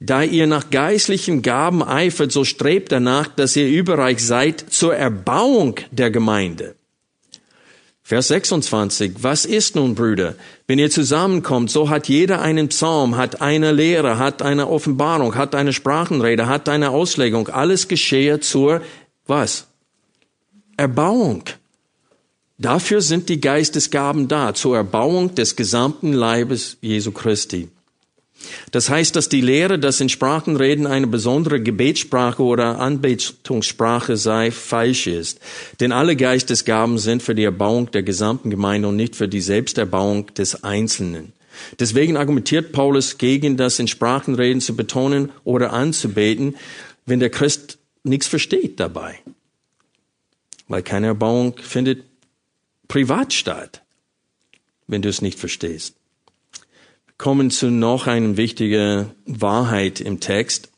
Da ihr nach geistlichen Gaben eifert, so strebt danach, dass ihr überreich seid zur Erbauung der Gemeinde. Vers 26. Was ist nun, Brüder? Wenn ihr zusammenkommt, so hat jeder einen Psalm, hat eine Lehre, hat eine Offenbarung, hat eine Sprachenrede, hat eine Auslegung. Alles geschehe zur, was? Erbauung. Dafür sind die Geistesgaben da, zur Erbauung des gesamten Leibes Jesu Christi. Das heißt, dass die Lehre, dass in Sprachenreden eine besondere Gebetssprache oder Anbetungssprache sei, falsch ist. Denn alle Geistesgaben sind für die Erbauung der gesamten Gemeinde und nicht für die Selbsterbauung des Einzelnen. Deswegen argumentiert Paulus gegen das in Sprachenreden zu betonen oder anzubeten, wenn der Christ nichts versteht dabei. Weil keine Erbauung findet privat statt, wenn du es nicht verstehst kommen zu noch einer wichtigen Wahrheit im Text.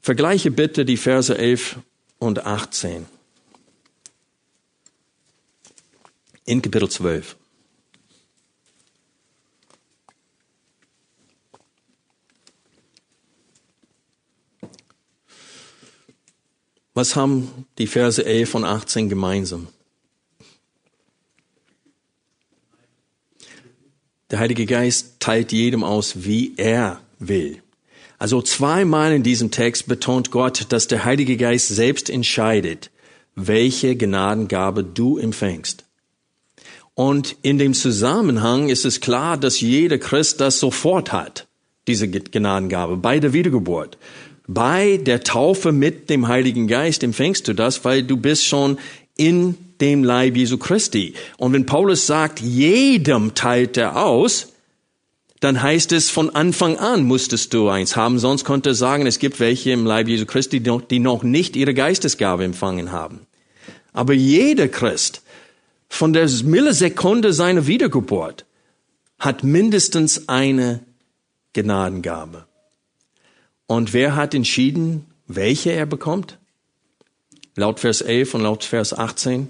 Vergleiche bitte die Verse 11 und 18. In Kapitel 12. Was haben die Verse 11 und 18 gemeinsam? Der Heilige Geist teilt jedem aus, wie er will. Also zweimal in diesem Text betont Gott, dass der Heilige Geist selbst entscheidet, welche Gnadengabe du empfängst. Und in dem Zusammenhang ist es klar, dass jeder Christ das sofort hat, diese Gnadengabe, bei der Wiedergeburt. Bei der Taufe mit dem Heiligen Geist empfängst du das, weil du bist schon in dem Leib Jesu Christi. Und wenn Paulus sagt, jedem teilt er aus, dann heißt es, von Anfang an musstest du eins haben, sonst konnte er sagen, es gibt welche im Leib Jesu Christi, die noch nicht ihre Geistesgabe empfangen haben. Aber jeder Christ, von der Millisekunde seiner Wiedergeburt, hat mindestens eine Gnadengabe. Und wer hat entschieden, welche er bekommt? Laut Vers 11 und laut Vers 18?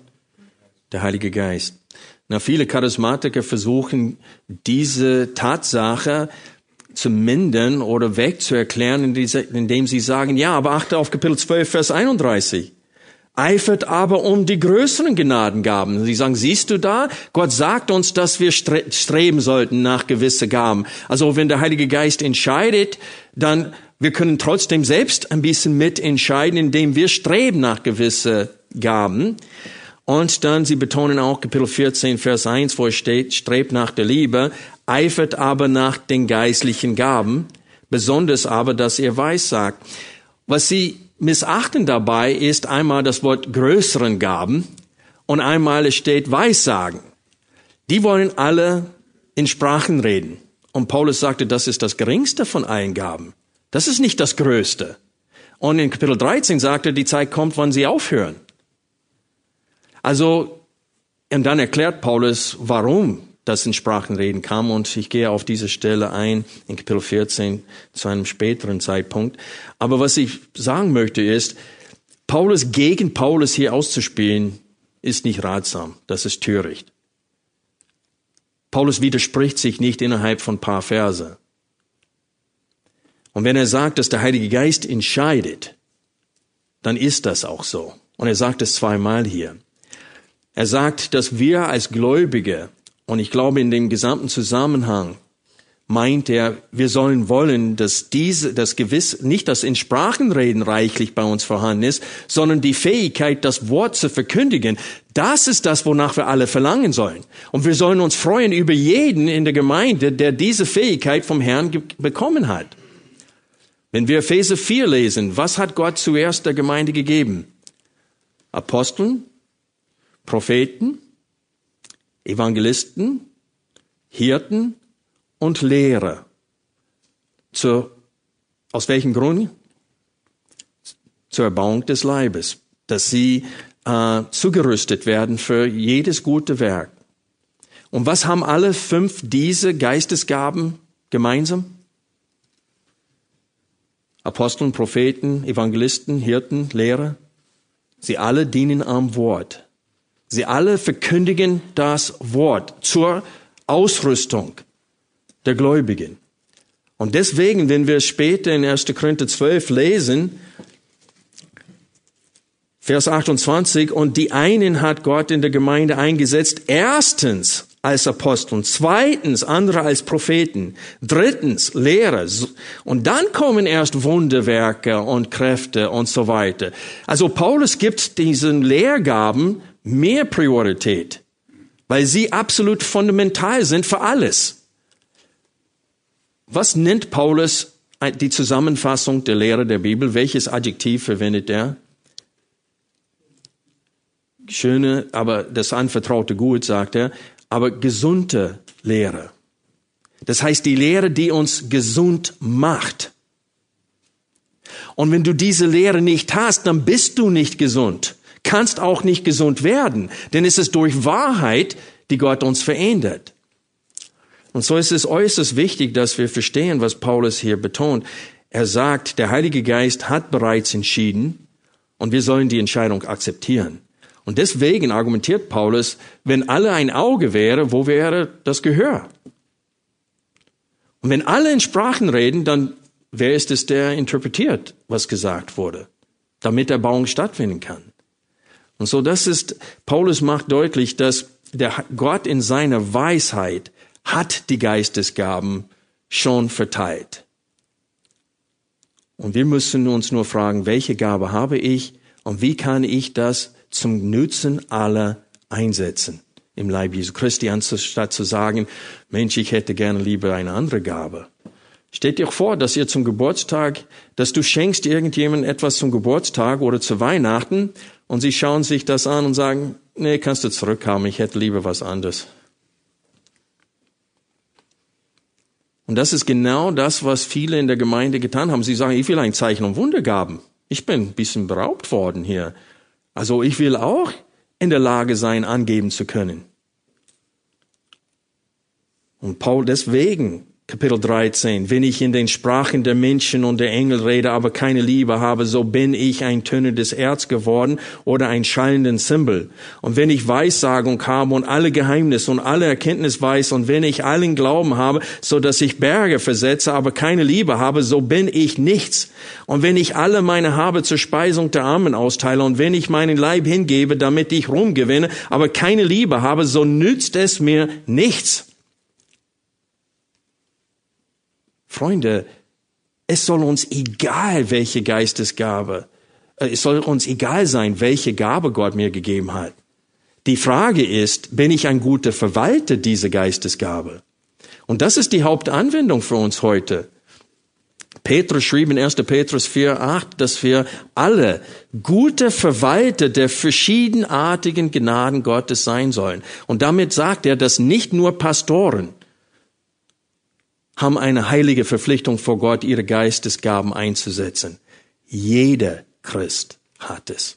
Der Heilige Geist. Na, viele Charismatiker versuchen, diese Tatsache zu mindern oder wegzuerklären, indem sie sagen, ja, aber achte auf Kapitel 12, Vers 31. Eifert aber um die größeren Gnadengaben. Sie sagen, siehst du da? Gott sagt uns, dass wir streben sollten nach gewisse Gaben. Also wenn der Heilige Geist entscheidet, dann wir können trotzdem selbst ein bisschen mitentscheiden, indem wir streben nach gewisse Gaben. Und dann, sie betonen auch Kapitel 14, Vers 1, wo es steht, strebt nach der Liebe, eifert aber nach den geistlichen Gaben, besonders aber, dass ihr weissagt. Was sie missachten dabei ist einmal das Wort größeren Gaben und einmal es steht Weissagen. Die wollen alle in Sprachen reden. Und Paulus sagte, das ist das geringste von allen Gaben. Das ist nicht das größte. Und in Kapitel 13 sagte, die Zeit kommt, wann sie aufhören. Also, und dann erklärt Paulus, warum das in Sprachenreden kam und ich gehe auf diese Stelle ein in Kapitel 14 zu einem späteren Zeitpunkt. Aber was ich sagen möchte ist, Paulus gegen Paulus hier auszuspielen, ist nicht ratsam. Das ist töricht. Paulus widerspricht sich nicht innerhalb von paar Verse. Und wenn er sagt, dass der Heilige Geist entscheidet, dann ist das auch so. Und er sagt es zweimal hier. Er sagt, dass wir als Gläubige, und ich glaube in dem gesamten Zusammenhang, meint er, wir sollen wollen, dass diese, das gewiss, nicht das in Sprachenreden reichlich bei uns vorhanden ist, sondern die Fähigkeit, das Wort zu verkündigen. Das ist das, wonach wir alle verlangen sollen. Und wir sollen uns freuen über jeden in der Gemeinde, der diese Fähigkeit vom Herrn bekommen hat. Wenn wir Epheser 4 lesen, was hat Gott zuerst der Gemeinde gegeben? Aposteln, Propheten, Evangelisten, Hirten und Lehrer. Zur, aus welchem Grund? Zur Erbauung des Leibes, dass sie äh, zugerüstet werden für jedes gute Werk. Und was haben alle fünf diese Geistesgaben gemeinsam? Aposteln, Propheten, Evangelisten, Hirten, Lehrer. Sie alle dienen am Wort. Sie alle verkündigen das Wort zur Ausrüstung der Gläubigen. Und deswegen, wenn wir später in 1. Korinther 12 lesen, Vers 28, und die einen hat Gott in der Gemeinde eingesetzt, erstens als Aposteln, zweitens andere als Propheten, drittens Lehrer. Und dann kommen erst Wunderwerke und Kräfte und so weiter. Also Paulus gibt diesen Lehrgaben mehr Priorität, weil sie absolut fundamental sind für alles. Was nennt Paulus die Zusammenfassung der Lehre der Bibel? Welches Adjektiv verwendet er? schöne, aber das anvertraute Gut, sagt er, aber gesunde Lehre. Das heißt, die Lehre, die uns gesund macht. Und wenn du diese Lehre nicht hast, dann bist du nicht gesund, kannst auch nicht gesund werden, denn es ist durch Wahrheit, die Gott uns verändert. Und so ist es äußerst wichtig, dass wir verstehen, was Paulus hier betont. Er sagt, der Heilige Geist hat bereits entschieden und wir sollen die Entscheidung akzeptieren. Und deswegen argumentiert Paulus, wenn alle ein Auge wäre, wo wäre das Gehör? Und wenn alle in Sprachen reden, dann wer ist es, der interpretiert, was gesagt wurde, damit der Bauung stattfinden kann? Und so, das ist, Paulus macht deutlich, dass der Gott in seiner Weisheit hat die Geistesgaben schon verteilt. Und wir müssen uns nur fragen, welche Gabe habe ich und wie kann ich das zum Nutzen aller einsetzen im Leib Jesu Christi, anstatt zu sagen, Mensch, ich hätte gerne lieber eine andere Gabe. Steht dir vor, dass ihr zum Geburtstag, dass du schenkst irgendjemandem etwas zum Geburtstag oder zu Weihnachten und sie schauen sich das an und sagen, nee, kannst du zurückhaben, ich hätte lieber was anderes. Und das ist genau das, was viele in der Gemeinde getan haben. Sie sagen, ich will ein Zeichen und Wundergaben. Ich bin ein bisschen beraubt worden hier. Also ich will auch in der Lage sein, angeben zu können. Und Paul deswegen Kapitel 13. Wenn ich in den Sprachen der Menschen und der Engel rede, aber keine Liebe habe, so bin ich ein tönendes Erz geworden oder ein schallenden Symbol. Und wenn ich Weissagung habe und alle Geheimnisse und alle Erkenntnis weiß und wenn ich allen Glauben habe, so dass ich Berge versetze, aber keine Liebe habe, so bin ich nichts. Und wenn ich alle meine habe zur Speisung der Armen austeile und wenn ich meinen Leib hingebe, damit ich Ruhm gewinne, aber keine Liebe habe, so nützt es mir nichts. Freunde, es soll uns egal, welche Geistesgabe, äh, es soll uns egal sein, welche Gabe Gott mir gegeben hat. Die Frage ist, bin ich ein guter Verwalter dieser Geistesgabe? Und das ist die Hauptanwendung für uns heute. Petrus schrieb in 1. Petrus 4, 8, dass wir alle gute Verwalter der verschiedenartigen Gnaden Gottes sein sollen. Und damit sagt er, dass nicht nur Pastoren, haben eine heilige Verpflichtung vor Gott, ihre Geistesgaben einzusetzen. Jeder Christ hat es.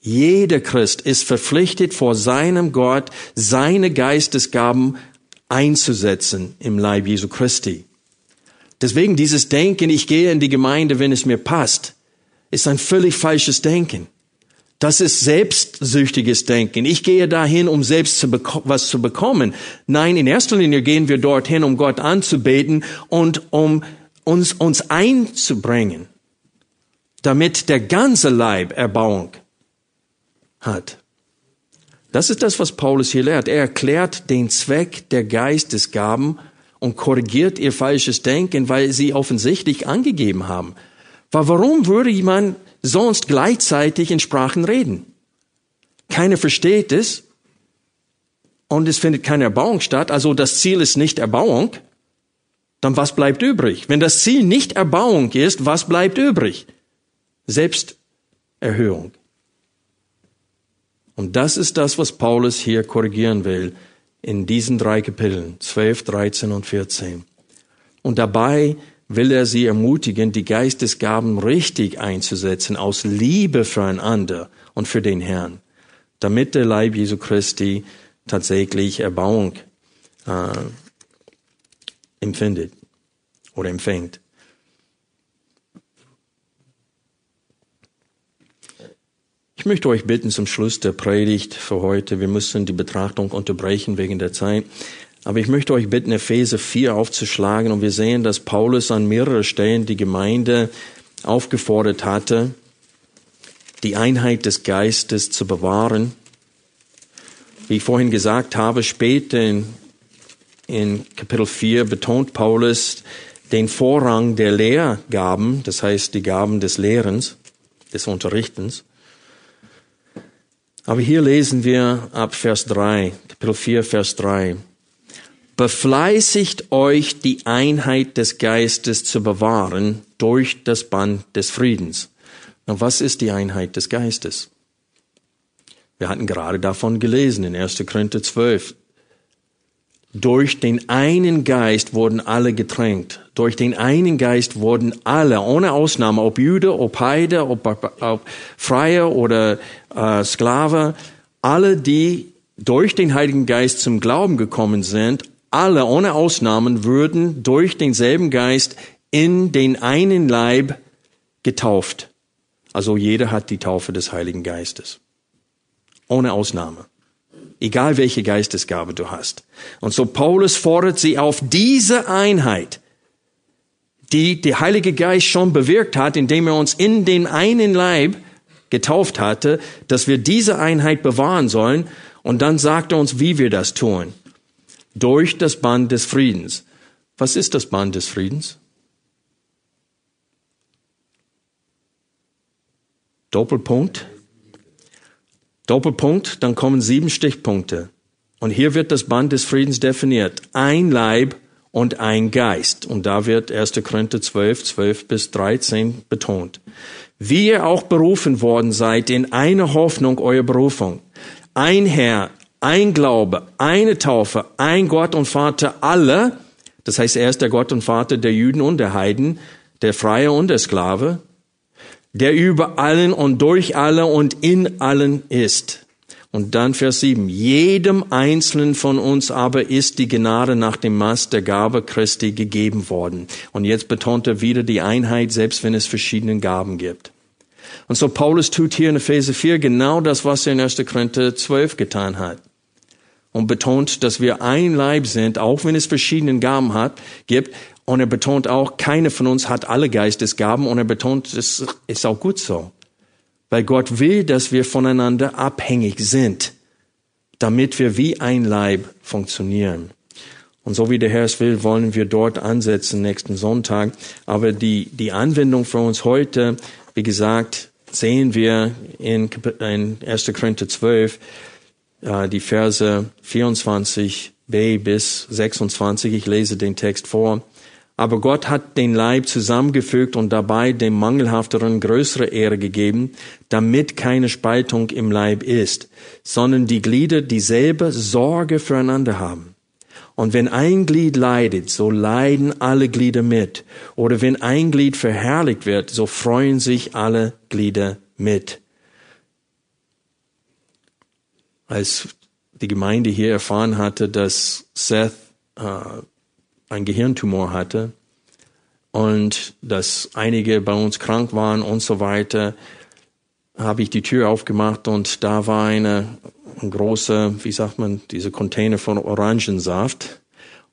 Jeder Christ ist verpflichtet vor seinem Gott, seine Geistesgaben einzusetzen im Leib Jesu Christi. Deswegen dieses Denken, ich gehe in die Gemeinde, wenn es mir passt, ist ein völlig falsches Denken. Das ist selbstsüchtiges Denken. Ich gehe dahin, um selbst zu was zu bekommen. Nein, in erster Linie gehen wir dorthin, um Gott anzubeten und um uns, uns einzubringen, damit der ganze Leib Erbauung hat. Das ist das, was Paulus hier lehrt. Er erklärt den Zweck der Geistesgaben und korrigiert ihr falsches Denken, weil sie offensichtlich angegeben haben. Warum würde jemand sonst gleichzeitig in Sprachen reden. Keiner versteht es und es findet keine Erbauung statt. Also das Ziel ist nicht Erbauung. Dann was bleibt übrig? Wenn das Ziel nicht Erbauung ist, was bleibt übrig? Selbsterhöhung. Und das ist das, was Paulus hier korrigieren will in diesen drei Kapiteln, 12, 13 und 14. Und dabei will er sie ermutigen, die Geistesgaben richtig einzusetzen, aus Liebe füreinander und für den Herrn, damit der Leib Jesu Christi tatsächlich Erbauung äh, empfindet oder empfängt. Ich möchte euch bitten zum Schluss der Predigt für heute, wir müssen die Betrachtung unterbrechen wegen der Zeit, Aber ich möchte euch bitten, Epheser 4 aufzuschlagen und wir sehen, dass Paulus an mehreren Stellen die Gemeinde aufgefordert hatte, die Einheit des Geistes zu bewahren. Wie ich vorhin gesagt habe, später in, in Kapitel 4 betont Paulus den Vorrang der Lehrgaben, das heißt die Gaben des Lehrens, des Unterrichtens. Aber hier lesen wir ab Vers 3, Kapitel 4, Vers 3. Befleißigt euch, die Einheit des Geistes zu bewahren durch das Band des Friedens. Und was ist die Einheit des Geistes? Wir hatten gerade davon gelesen in 1. Korinther 12. Durch den einen Geist wurden alle getränkt. Durch den einen Geist wurden alle, ohne Ausnahme, ob Jude, ob Heide, ob, ob Freie oder äh, Sklave, alle, die durch den Heiligen Geist zum Glauben gekommen sind, alle ohne Ausnahmen würden durch denselben Geist in den einen Leib getauft. Also jeder hat die Taufe des Heiligen Geistes. Ohne Ausnahme. Egal welche Geistesgabe du hast. Und so Paulus fordert sie auf diese Einheit, die der Heilige Geist schon bewirkt hat, indem er uns in den einen Leib getauft hatte, dass wir diese Einheit bewahren sollen. Und dann sagt er uns, wie wir das tun durch das Band des Friedens. Was ist das Band des Friedens? Doppelpunkt. Doppelpunkt, dann kommen sieben Stichpunkte. Und hier wird das Band des Friedens definiert. Ein Leib und ein Geist. Und da wird 1. Korinther 12, 12 bis 13 betont. Wie ihr auch berufen worden seid in eine Hoffnung eurer Berufung. Ein Herr, ein Glaube, eine Taufe, ein Gott und Vater aller, das heißt, er ist der Gott und Vater der Juden und der Heiden, der Freie und der Sklave, der über allen und durch alle und in allen ist. Und dann Vers 7. Jedem Einzelnen von uns aber ist die Gnade nach dem Maß der Gabe Christi gegeben worden. Und jetzt betont er wieder die Einheit, selbst wenn es verschiedene Gaben gibt. Und so Paulus tut hier in Epheser 4 genau das, was er in 1. Korinther 12 getan hat und betont, dass wir ein Leib sind, auch wenn es verschiedene Gaben hat, gibt. Und er betont auch, keine von uns hat alle Geistesgaben. Und er betont, es ist auch gut so. Weil Gott will, dass wir voneinander abhängig sind, damit wir wie ein Leib funktionieren. Und so wie der Herr es will, wollen wir dort ansetzen nächsten Sonntag. Aber die, die Anwendung für uns heute, wie gesagt, sehen wir in, in 1. Korinther 12, äh, die Verse 24b bis 26. Ich lese den Text vor. Aber Gott hat den Leib zusammengefügt und dabei dem Mangelhafteren größere Ehre gegeben, damit keine Spaltung im Leib ist, sondern die Glieder dieselbe Sorge füreinander haben. Und wenn ein Glied leidet, so leiden alle Glieder mit. Oder wenn ein Glied verherrlicht wird, so freuen sich alle Glieder mit als die Gemeinde hier erfahren hatte, dass Seth äh, ein Gehirntumor hatte und dass einige bei uns krank waren und so weiter, habe ich die Tür aufgemacht und da war eine, ein großer, wie sagt man, diese Container von Orangensaft.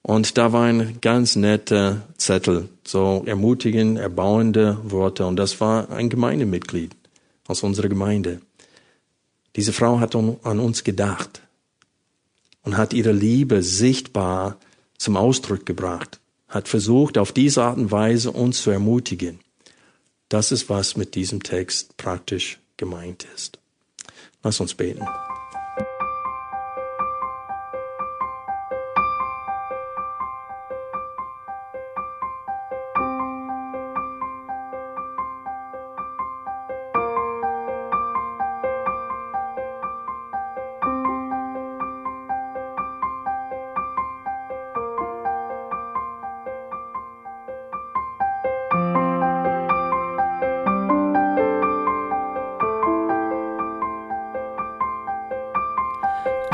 Und da war ein ganz netter Zettel, so ermutigend, erbauende Worte. Und das war ein Gemeindemitglied aus unserer Gemeinde. Diese Frau hat an uns gedacht und hat ihre Liebe sichtbar zum Ausdruck gebracht, hat versucht, auf diese Art und Weise uns zu ermutigen. Das ist, was mit diesem Text praktisch gemeint ist. Lass uns beten.